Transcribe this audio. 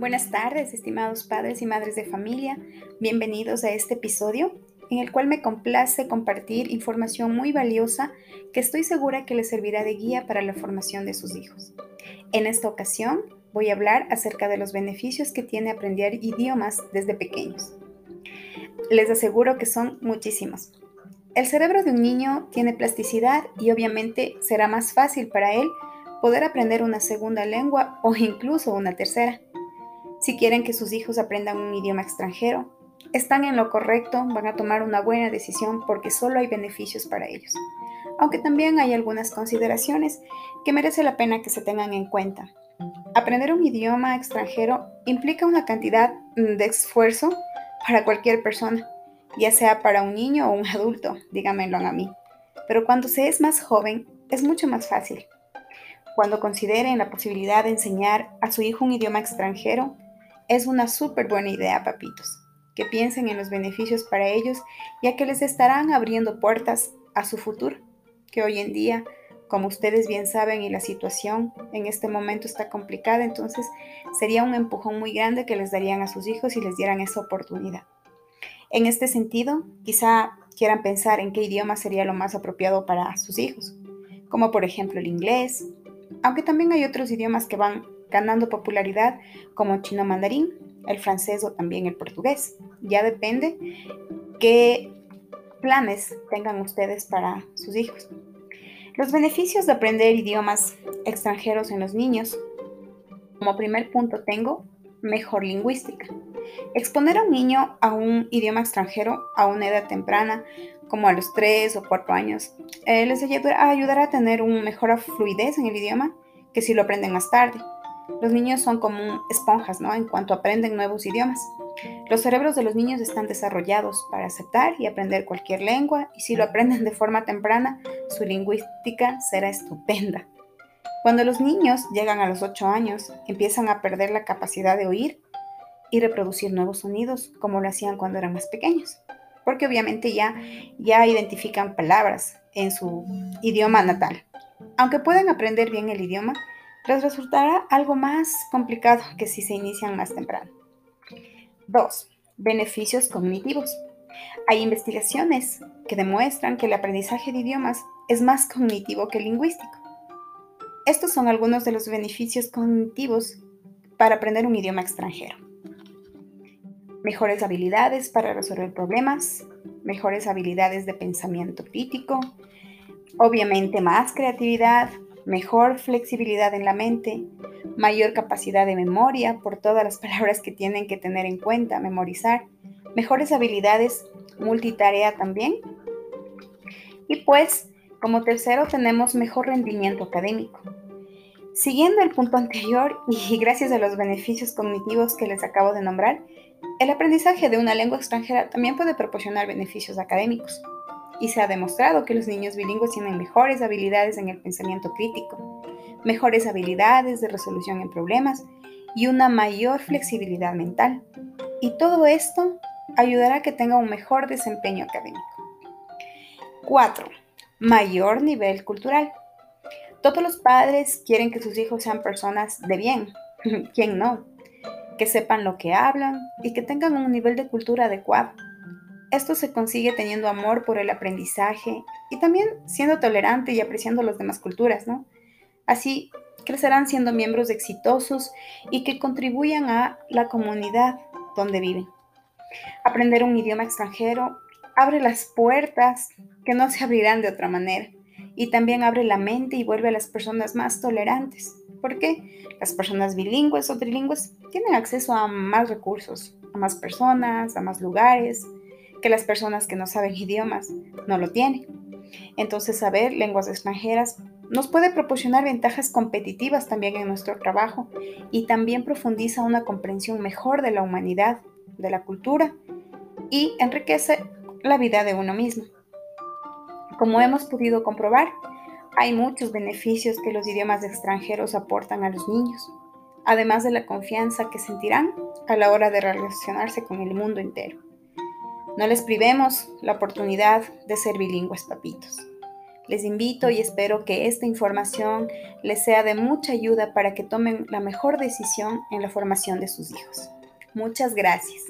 Buenas tardes, estimados padres y madres de familia. Bienvenidos a este episodio en el cual me complace compartir información muy valiosa que estoy segura que les servirá de guía para la formación de sus hijos. En esta ocasión voy a hablar acerca de los beneficios que tiene aprender idiomas desde pequeños. Les aseguro que son muchísimos. El cerebro de un niño tiene plasticidad y obviamente será más fácil para él poder aprender una segunda lengua o incluso una tercera. Si quieren que sus hijos aprendan un idioma extranjero, están en lo correcto, van a tomar una buena decisión porque solo hay beneficios para ellos. Aunque también hay algunas consideraciones que merece la pena que se tengan en cuenta. Aprender un idioma extranjero implica una cantidad de esfuerzo para cualquier persona, ya sea para un niño o un adulto, díganmelo a mí. Pero cuando se es más joven, es mucho más fácil. Cuando consideren la posibilidad de enseñar a su hijo un idioma extranjero, es una súper buena idea, papitos, que piensen en los beneficios para ellos, ya que les estarán abriendo puertas a su futuro, que hoy en día, como ustedes bien saben, y la situación en este momento está complicada, entonces sería un empujón muy grande que les darían a sus hijos si les dieran esa oportunidad. En este sentido, quizá quieran pensar en qué idioma sería lo más apropiado para sus hijos, como por ejemplo el inglés, aunque también hay otros idiomas que van ganando popularidad como chino mandarín, el francés o también el portugués. Ya depende qué planes tengan ustedes para sus hijos. Los beneficios de aprender idiomas extranjeros en los niños. Como primer punto tengo mejor lingüística. Exponer a un niño a un idioma extranjero a una edad temprana, como a los 3 o 4 años, eh, les ayudará a tener una mejor fluidez en el idioma que si lo aprenden más tarde. Los niños son como esponjas, ¿no? En cuanto aprenden nuevos idiomas. Los cerebros de los niños están desarrollados para aceptar y aprender cualquier lengua y si lo aprenden de forma temprana, su lingüística será estupenda. Cuando los niños llegan a los 8 años, empiezan a perder la capacidad de oír y reproducir nuevos sonidos como lo hacían cuando eran más pequeños, porque obviamente ya, ya identifican palabras en su idioma natal. Aunque pueden aprender bien el idioma, les resultará algo más complicado que si se inician más temprano. 2. Beneficios cognitivos. Hay investigaciones que demuestran que el aprendizaje de idiomas es más cognitivo que lingüístico. Estos son algunos de los beneficios cognitivos para aprender un idioma extranjero. Mejores habilidades para resolver problemas, mejores habilidades de pensamiento crítico, obviamente más creatividad, mejor flexibilidad en la mente, mayor capacidad de memoria por todas las palabras que tienen que tener en cuenta, memorizar, mejores habilidades multitarea también. Y pues, como tercero, tenemos mejor rendimiento académico. Siguiendo el punto anterior y gracias a los beneficios cognitivos que les acabo de nombrar, el aprendizaje de una lengua extranjera también puede proporcionar beneficios académicos y se ha demostrado que los niños bilingües tienen mejores habilidades en el pensamiento crítico, mejores habilidades de resolución en problemas y una mayor flexibilidad mental. Y todo esto ayudará a que tenga un mejor desempeño académico. 4. Mayor nivel cultural. Todos los padres quieren que sus hijos sean personas de bien. ¿Quién no? Que sepan lo que hablan y que tengan un nivel de cultura adecuado. Esto se consigue teniendo amor por el aprendizaje y también siendo tolerante y apreciando las demás culturas, ¿no? Así crecerán siendo miembros exitosos y que contribuyan a la comunidad donde viven. Aprender un idioma extranjero abre las puertas que no se abrirán de otra manera y también abre la mente y vuelve a las personas más tolerantes. ¿Por qué? Las personas bilingües o trilingües tienen acceso a más recursos, a más personas, a más lugares, que las personas que no saben idiomas no lo tienen. Entonces, saber lenguas extranjeras nos puede proporcionar ventajas competitivas también en nuestro trabajo y también profundiza una comprensión mejor de la humanidad, de la cultura y enriquece la vida de uno mismo. Como hemos podido comprobar, hay muchos beneficios que los idiomas extranjeros aportan a los niños, además de la confianza que sentirán a la hora de relacionarse con el mundo entero. No les privemos la oportunidad de ser bilingües, papitos. Les invito y espero que esta información les sea de mucha ayuda para que tomen la mejor decisión en la formación de sus hijos. Muchas gracias.